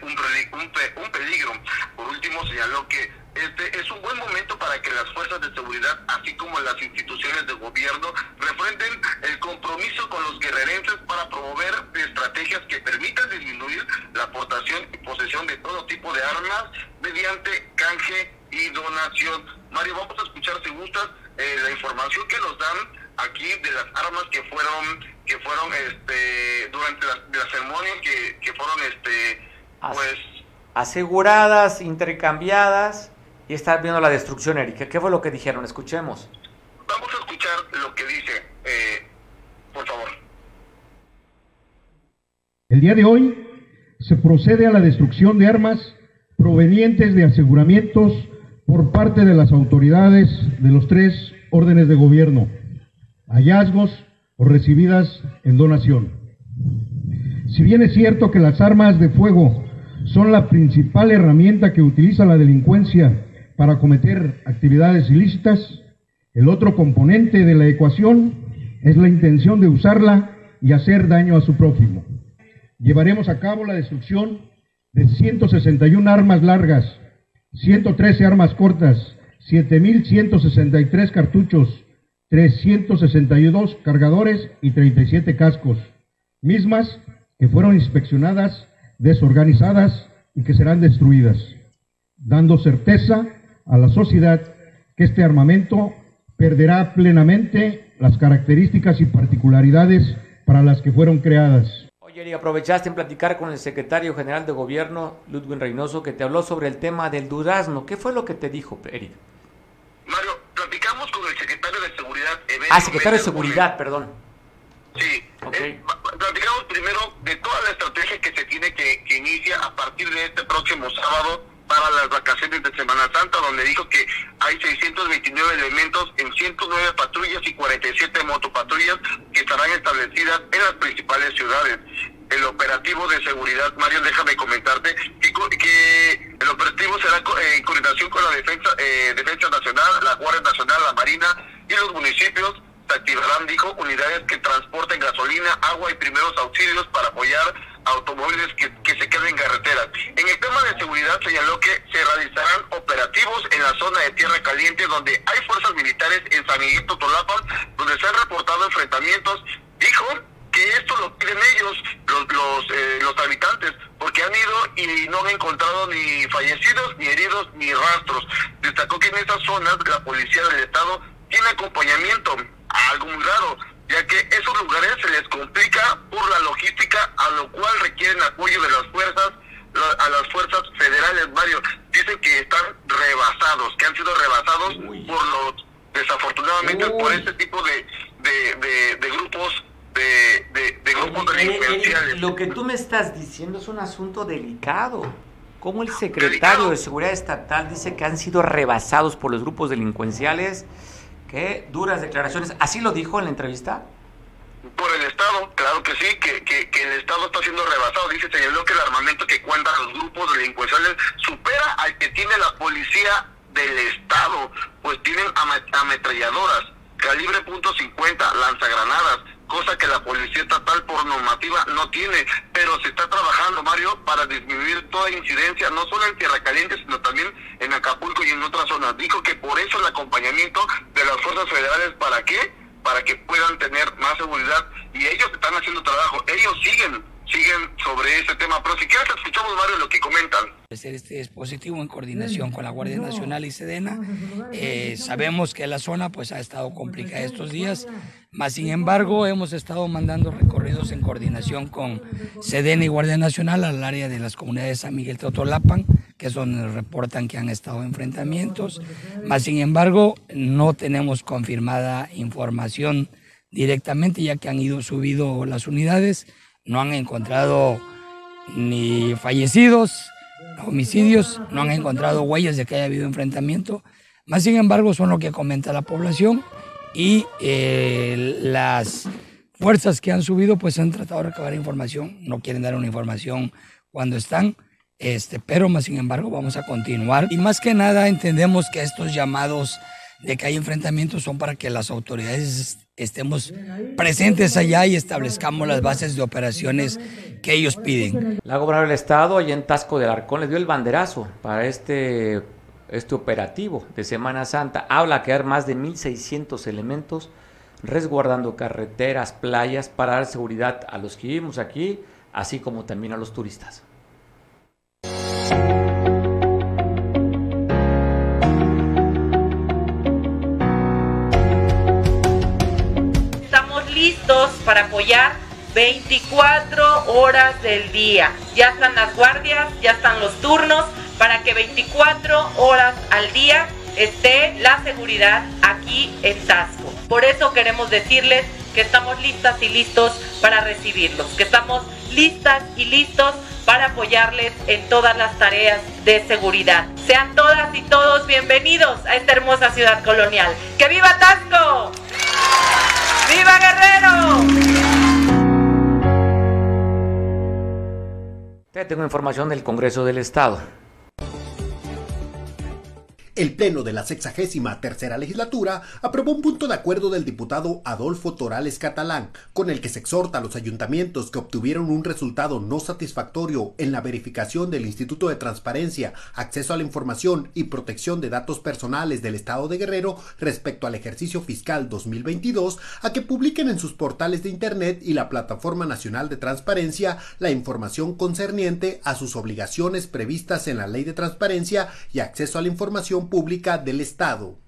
un, peligro. Por último, señaló que este es un buen momento para que las fuerzas de seguridad, así como las instituciones de gobierno, refrenden el compromiso con los guerrerenses para promover estrategias que permitan disminuir la aportación y posesión de todo tipo de armas mediante canje y donación. Mario, vamos a escuchar si gustas eh, la información que nos dan aquí de las armas que fueron que fueron este durante la, la ceremonia que, que fueron este pues aseguradas intercambiadas está viendo la destrucción, Erika. ¿Qué fue lo que dijeron? Escuchemos. Vamos a escuchar lo que dice, eh, por favor. El día de hoy se procede a la destrucción de armas provenientes de aseguramientos por parte de las autoridades de los tres órdenes de gobierno, hallazgos o recibidas en donación. Si bien es cierto que las armas de fuego son la principal herramienta que utiliza la delincuencia para cometer actividades ilícitas, el otro componente de la ecuación es la intención de usarla y hacer daño a su prójimo. Llevaremos a cabo la destrucción de 161 armas largas, 113 armas cortas, 7.163 cartuchos, 362 cargadores y 37 cascos, mismas que fueron inspeccionadas, desorganizadas y que serán destruidas, dando certeza a la sociedad que este armamento perderá plenamente las características y particularidades para las que fueron creadas. Oye, y aprovechaste en platicar con el secretario general de gobierno, Ludwig Reynoso, que te habló sobre el tema del durazno. ¿Qué fue lo que te dijo, Eric? Mario, platicamos con el secretario de Seguridad. Evelio Ah, secretario de Seguridad, perdón. Sí, Ok. eh, platicamos primero de toda la estrategia que se tiene que, que inicia a partir de este próximo sábado para las vacaciones de Semana Santa, donde dijo que hay 629 elementos en 109 patrullas y 47 motopatrullas que estarán establecidas en las principales ciudades. El operativo de seguridad, Mario, déjame comentarte que, el operativo será en coordinación con la Defensa, eh, Defensa Nacional, la Guardia Nacional, la Marina y los municipios se activarán, dijo, unidades que transporten gasolina, agua y primeros auxilios para apoyar automóviles que, se queden en carreteras. En el tema de seguridad señaló que se realizarán operativos en la zona de Tierra Caliente donde hay fuerzas militares en San Miguel Totolapan, donde se han reportado enfrentamientos. Dijo que esto lo piden ellos, los, los, eh, los habitantes, porque han ido y no han encontrado ni fallecidos, ni heridos, ni rastros. Destacó que en esas zonas la policía del Estado tiene acompañamiento, algo muy raro, ya que esos lugares se les complica por la logística, a lo cual requieren apoyo de las fuerzas, la- a las fuerzas federales, Mario. Dicen que están rebasados, que han sido rebasados por los, desafortunadamente, por este tipo de, de, de, de grupos, de, de, de grupos Oye, Eric, delincuenciales. Lo que tú me estás diciendo es un asunto delicado. ¿Cómo el secretario de Seguridad Estatal dice que han sido rebasados por los grupos delincuenciales? Qué duras declaraciones. ¿Así lo dijo en la entrevista? Por el Estado, claro que sí, que, que, el Estado está siendo rebasado. Dice, señaló que el armamento que cuentan los grupos delincuenciales supera al que tiene la policía del Estado, pues tienen ame- ametralladoras, calibre .50, lanzagranadas, cosa que la policía estatal por normativa no tiene, pero se está trabajando, Mario, para disminuir toda incidencia, no solo en Tierra Caliente, sino también en Acapulco y en otras zonas. Dijo que por eso el acompañamiento de las fuerzas federales, ¿para qué? Para que puedan tener más seguridad y ellos están haciendo trabajo, ellos siguen, siguen sobre ese tema, pero si quieres escuchamos, Mario, lo que comentan. hacer este dispositivo en coordinación con la Guardia Nacional y Sedena. Eh, sabemos que la zona pues ha estado complicada estos días, más sin embargo hemos estado mandando recorridos en coordinación con Sedena y Guardia Nacional al área de las comunidades de San Miguel Totolapan, que es donde reportan que han estado enfrentamientos, más sin embargo no tenemos confirmada información directamente ya que han ido subido las unidades, no han encontrado ni fallecidos, homicidios, no han encontrado huellas de que haya habido enfrentamiento, más sin embargo son lo que comenta la población y eh, las fuerzas que han subido pues han tratado de recabar información, no quieren dar una información cuando están, este, pero más sin embargo vamos a continuar. Y más que nada entendemos que estos llamados de que hay enfrentamientos son para que las autoridades estemos presentes allá y establezcamos las bases de operaciones que ellos piden. La gobernadora del estado, allá en Tasco del Arcón, le dio el banderazo para este, este operativo de Semana Santa. Habla que hay más de 1.600 elementos resguardando carreteras, playas, para dar seguridad a los que vivimos aquí, así como también a los turistas. Para apoyar 24 horas del día. Ya están las guardias, ya están los turnos para que 24 horas al día esté la seguridad aquí en Tasco. Por eso queremos decirles que estamos listas y listos para recibirlos, que estamos listas y listos para apoyarles en todas las tareas de seguridad. Sean todas y todos bienvenidos a esta hermosa ciudad colonial. ¡Que viva Tasco! ¡Viva Guerrero! Te tengo información del Congreso del Estado. El Pleno de la sexagésima tercera legislatura aprobó un punto de acuerdo del diputado Adolfo Torales Catalán, con el que se exhorta a los ayuntamientos que obtuvieron un resultado no satisfactorio en la verificación del Instituto de Transparencia, Acceso a la Información y Protección de Datos Personales del Estado de Guerrero respecto al ejercicio fiscal 2022, a que publiquen en sus portales de Internet y la Plataforma Nacional de Transparencia la información concerniente a sus obligaciones previstas en la Ley de Transparencia y Acceso a la Información Pública del Estado.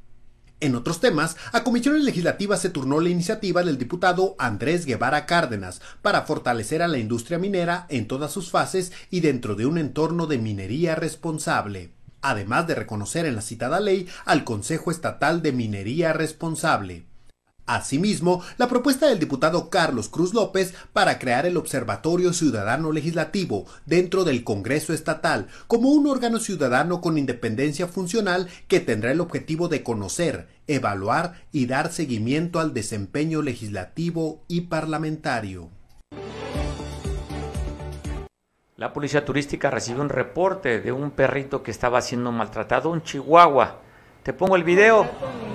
En otros temas, a comisiones legislativas se turnó la iniciativa del diputado Andrés Guevara Cárdenas para fortalecer a la industria minera en todas sus fases y dentro de un entorno de minería responsable, además de reconocer en la citada ley al Consejo Estatal de Minería Responsable. Asimismo, la propuesta del diputado Carlos Cruz López para crear el Observatorio Ciudadano Legislativo dentro del Congreso Estatal como un órgano ciudadano con independencia funcional que tendrá el objetivo de conocer, evaluar y dar seguimiento al desempeño legislativo y parlamentario. La policía turística recibió un reporte de un perrito que estaba siendo maltratado, un chihuahua. Te pongo el video,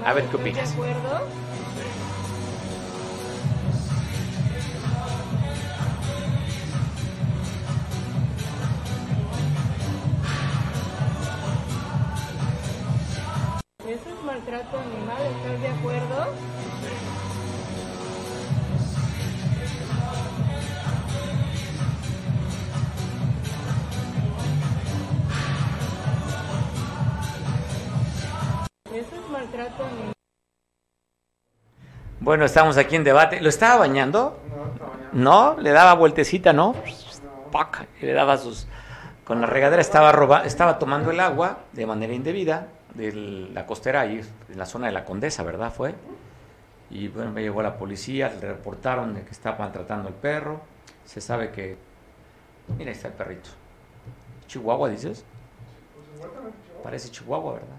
a ver qué opinas. Eso es maltrato animal, ¿estás de acuerdo? Bueno, estamos aquí en debate. ¿Lo estaba bañando? No, le daba vueltecita, ¿no? Y le daba sus... Con la regadera estaba, roba... estaba tomando el agua de manera indebida de la costera ahí, en la zona de la Condesa, ¿verdad? Fue. Y bueno, me llegó la policía, le reportaron de que estaba maltratando al perro. Se sabe que... Mira, ahí está el perrito. Chihuahua, dices. Parece Chihuahua, ¿verdad?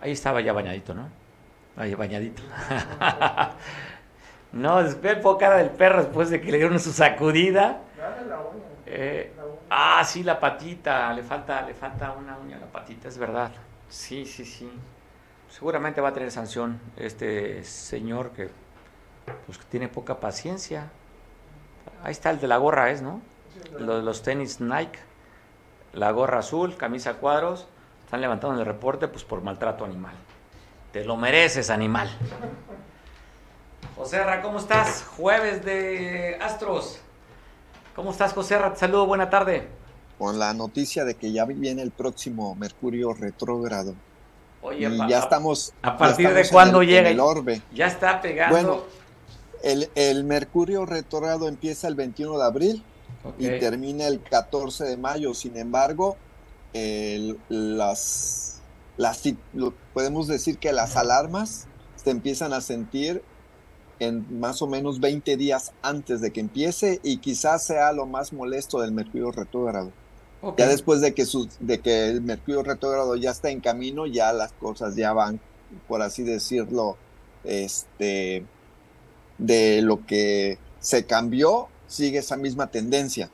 Ahí estaba ya bañadito, ¿no? Ahí bañadito. no, después fue cara del perro después de que le dieron su sacudida. Eh, ah, sí, la patita. Le falta, le falta una uña a la patita, es verdad. Sí, sí, sí. Seguramente va a tener sanción este señor que pues, tiene poca paciencia. Ahí está el de la gorra, es, ¿no? Lo de los tenis Nike, la gorra azul, camisa cuadros. Están levantando el reporte pues por maltrato animal. Te lo mereces, animal. José Ra, ¿cómo estás? Jueves de Astros. ¿Cómo estás, José Ra? Te saludo, buena tarde. Con la noticia de que ya viene el próximo Mercurio retrógrado. Oye, y ya estamos. ¿A partir de estamos cuándo llega? el orbe. Ya está pegando. Bueno, el, el Mercurio retrógrado empieza el 21 de abril y termina el 14 de mayo. Sin embargo, el- las, las, lo- podemos decir que las alarmas se empiezan a sentir en más o menos 20 días antes de que empiece y quizás sea lo más molesto del Mercurio retrógrado. Ya después de que, su- de que el Mercurio retrógrado ya está en camino, ya las cosas ya van, por así decirlo, este, de lo que se cambió, sigue esa misma tendencia.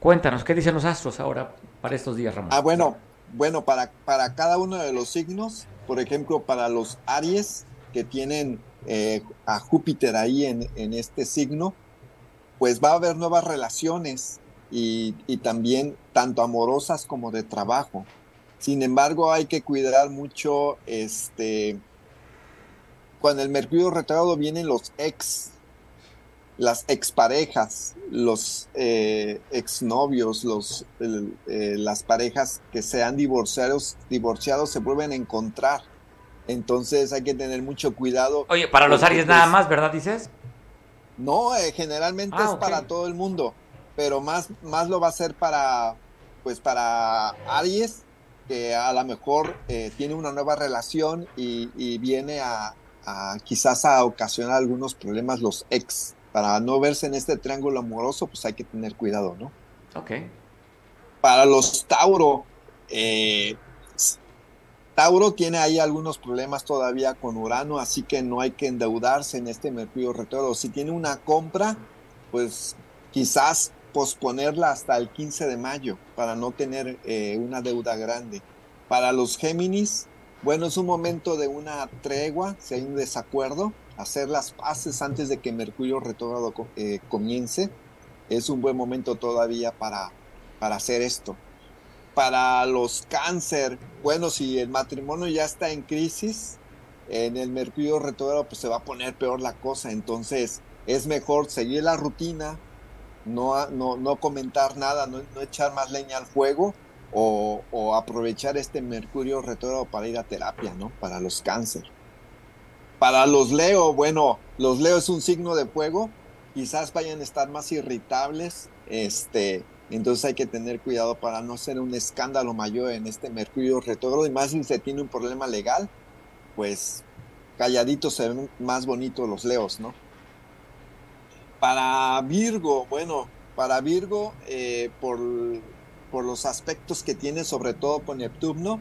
Cuéntanos, ¿qué dicen los astros ahora para estos días, Ramón? Ah, bueno, bueno, para, para cada uno de los signos, por ejemplo, para los Aries, que tienen eh, a Júpiter ahí en, en este signo, pues va a haber nuevas relaciones y, y también tanto amorosas como de trabajo. Sin embargo, hay que cuidar mucho, este, cuando el Mercurio retrógrado vienen los ex, las exparejas, los eh, exnovios, los, el- eh, las parejas que se han divorciados, divorciados se vuelven a encontrar. Entonces hay que tener mucho cuidado. Oye, para los Aries nada pues, más, ¿verdad? Dices. No, eh, generalmente Ah, es para todo el mundo, pero más, más lo va a ser para, pues para Aries, que a lo mejor eh, tiene una nueva relación y, y viene a, a quizás a ocasionar algunos problemas los ex. para no verse en este triángulo amoroso, pues hay que tener cuidado, ¿no? Ok. Para los Tauro, eh, Tauro tiene ahí algunos problemas todavía con Urano, así que no hay que endeudarse en este Mercurio retrógrado. Si tiene una compra, pues quizás posponerla hasta el 15 de mayo para no tener eh, una deuda grande. Para los Géminis, bueno, es un momento de una tregua, si hay un desacuerdo, hacer las paces antes de que Mercurio retrógrado eh, comience. Es un buen momento todavía para, para hacer esto. Para los cáncer, bueno, si el matrimonio ya está en crisis, en el Mercurio retrógrado pues se va a poner peor la cosa. Entonces es mejor seguir la rutina, no, no, no comentar nada, no, no, echar más leña al fuego o, aprovechar este Mercurio retrógrado para ir a terapia, ¿no? Para los cáncer. Para los Leo, bueno, los Leo es un signo de fuego, quizás vayan a estar más irritables, este, entonces hay que tener cuidado para no ser un escándalo mayor en este Mercurio retrógrado y más si se tiene un problema legal, pues calladitos se ven más bonitos los Leos, ¿no? Para Virgo, bueno, para Virgo, eh, por, por los aspectos que tiene, sobre todo con Neptuno,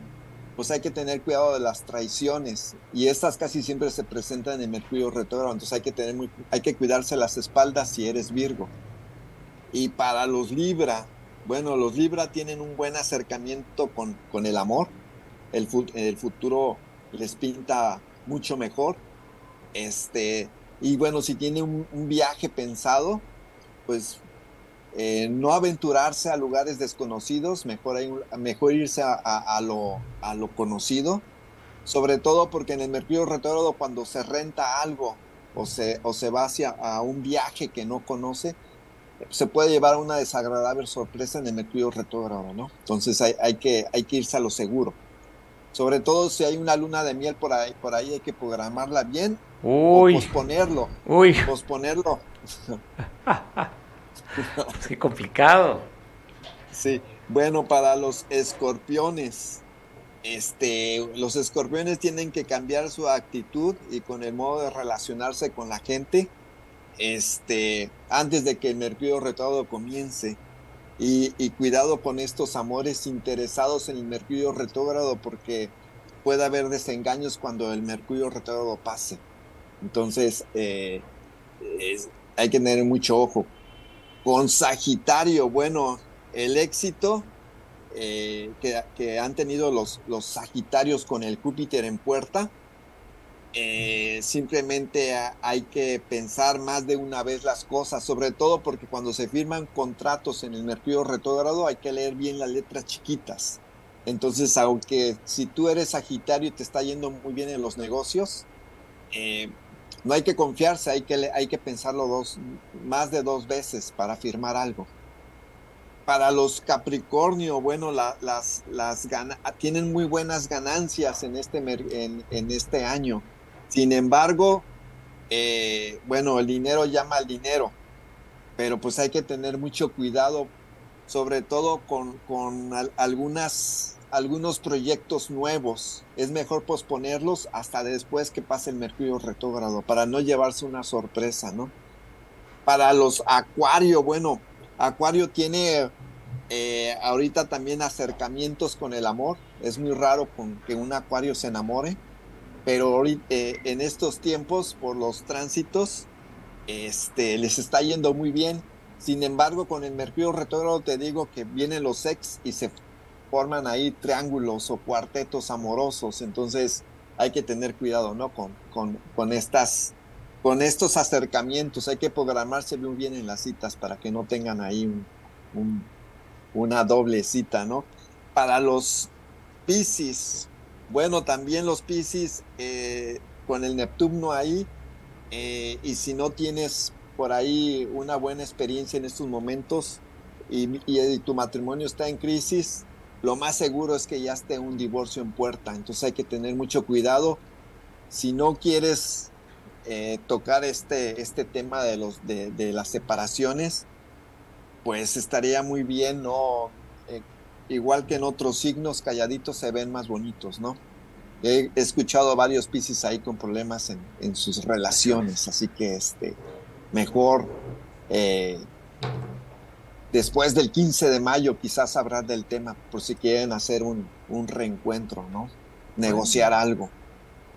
pues hay que tener cuidado de las traiciones y estas casi siempre se presentan en Mercurio retrógrado, entonces hay que tener muy, hay que cuidarse las espaldas si eres Virgo. Y para los Libra, bueno, los Libra tienen un buen acercamiento con, con el amor, el, el futuro les pinta mucho mejor, este, y bueno, si tiene un, viaje pensado, pues eh, no aventurarse a lugares desconocidos, mejor, irse a, lo, conocido, sobre todo porque en el Mercurio retrógrado cuando se renta algo o se, o se va hacia a un viaje que no conoce, se puede llevar a una desagradable sorpresa en el Mercurio retrógrado, ¿no? Entonces hay, que, hay que irse a lo seguro. Sobre todo si hay una luna de miel por ahí, por ahí hay que programarla bien Uy. o posponerlo. Uy. Posponerlo. Qué complicado. Sí, bueno, para los escorpiones, este, los escorpiones tienen que cambiar su actitud y con el modo de relacionarse con la gente, este, antes de que el Mercurio retrógrado comience. Y, cuidado con estos amores interesados en el Mercurio retrógrado porque puede haber desengaños cuando el Mercurio retrógrado pase. Entonces, eh, hay que tener mucho ojo. Con Sagitario, bueno, el éxito eh, que, que, han tenido los, los, Sagitarios con el Júpiter en puerta, eh, simplemente hay que pensar más de una vez las cosas, sobre todo porque cuando se firman contratos en el Mercurio retrógrado hay que leer bien las letras chiquitas. Entonces, aunque si tú eres Sagitario y te está yendo muy bien en los negocios, eh, no hay que confiarse, hay que, hay que pensarlo dos, más de dos veces para firmar algo. Para los Capricornio, bueno, la, las, tienen muy buenas ganancias en este, en este año. Sin embargo, eh, bueno, el dinero llama al dinero, pero pues hay que tener mucho cuidado, sobre todo con, con al, algunas algunos proyectos nuevos. Es mejor posponerlos hasta después que pase el Mercurio retrógrado para no llevarse una sorpresa, ¿no? Para los Acuario, bueno, Acuario tiene eh, ahorita también acercamientos con el amor. Es muy raro que un Acuario se enamore, pero ahorita, eh, en estos tiempos, por los tránsitos, este, les está yendo muy bien. Sin embargo, con el Mercurio retrógrado te digo que vienen los ex y se forman ahí triángulos o cuartetos amorosos, entonces hay que tener cuidado, ¿no? Con, con, estas, con estos acercamientos, hay que programarse muy bien en las citas para que no tengan ahí un, un, una doble cita, ¿no? Para los Piscis, bueno, también los Piscis eh, con el Neptuno ahí, eh, y si no tienes por ahí una buena experiencia en estos momentos y, tu matrimonio está en crisis, lo más seguro es que ya esté un divorcio en puerta. Entonces hay que tener mucho cuidado. Si no quieres eh, tocar este, este tema de, los, de, las separaciones, pues estaría muy bien, ¿no? Igual que en otros signos, calladitos se ven más bonitos, ¿no? He, escuchado a varios piscis ahí con problemas en, en, sus relaciones, así que este, mejor eh, después del 15 de mayo quizás hablar del tema por si quieren hacer un, un reencuentro, ¿no? Negociar algo.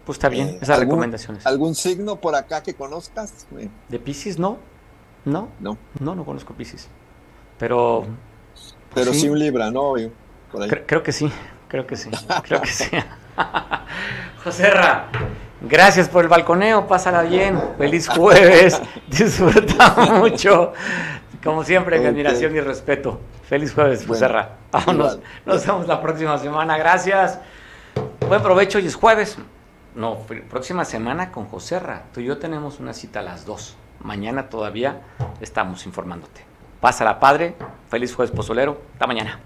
Pues está bien, Eh, esas ¿algún- recomendaciones. ¿Algún signo por acá que conozcas? Eh, ¿De Pisces no? No. No. No, no conozco Pisces. Pero. Pero sí. sí, un Libra, ¿no? Por ahí. Cre- creo que sí, creo que sí, creo que sí. Joserra, gracias por el balconeo, pásala bien, feliz jueves, disfruta mucho, como siempre, mi admiración y respeto. Feliz jueves, Bueno, Joserra. Vámonos, igual. nos vemos la próxima semana, gracias. Buen provecho, hoy es jueves. No, próxima semana con Joserra. Tú y yo tenemos una cita a las 2. Mañana todavía estamos informándote. Pásala, padre. Feliz jueves pozolero. Hasta mañana.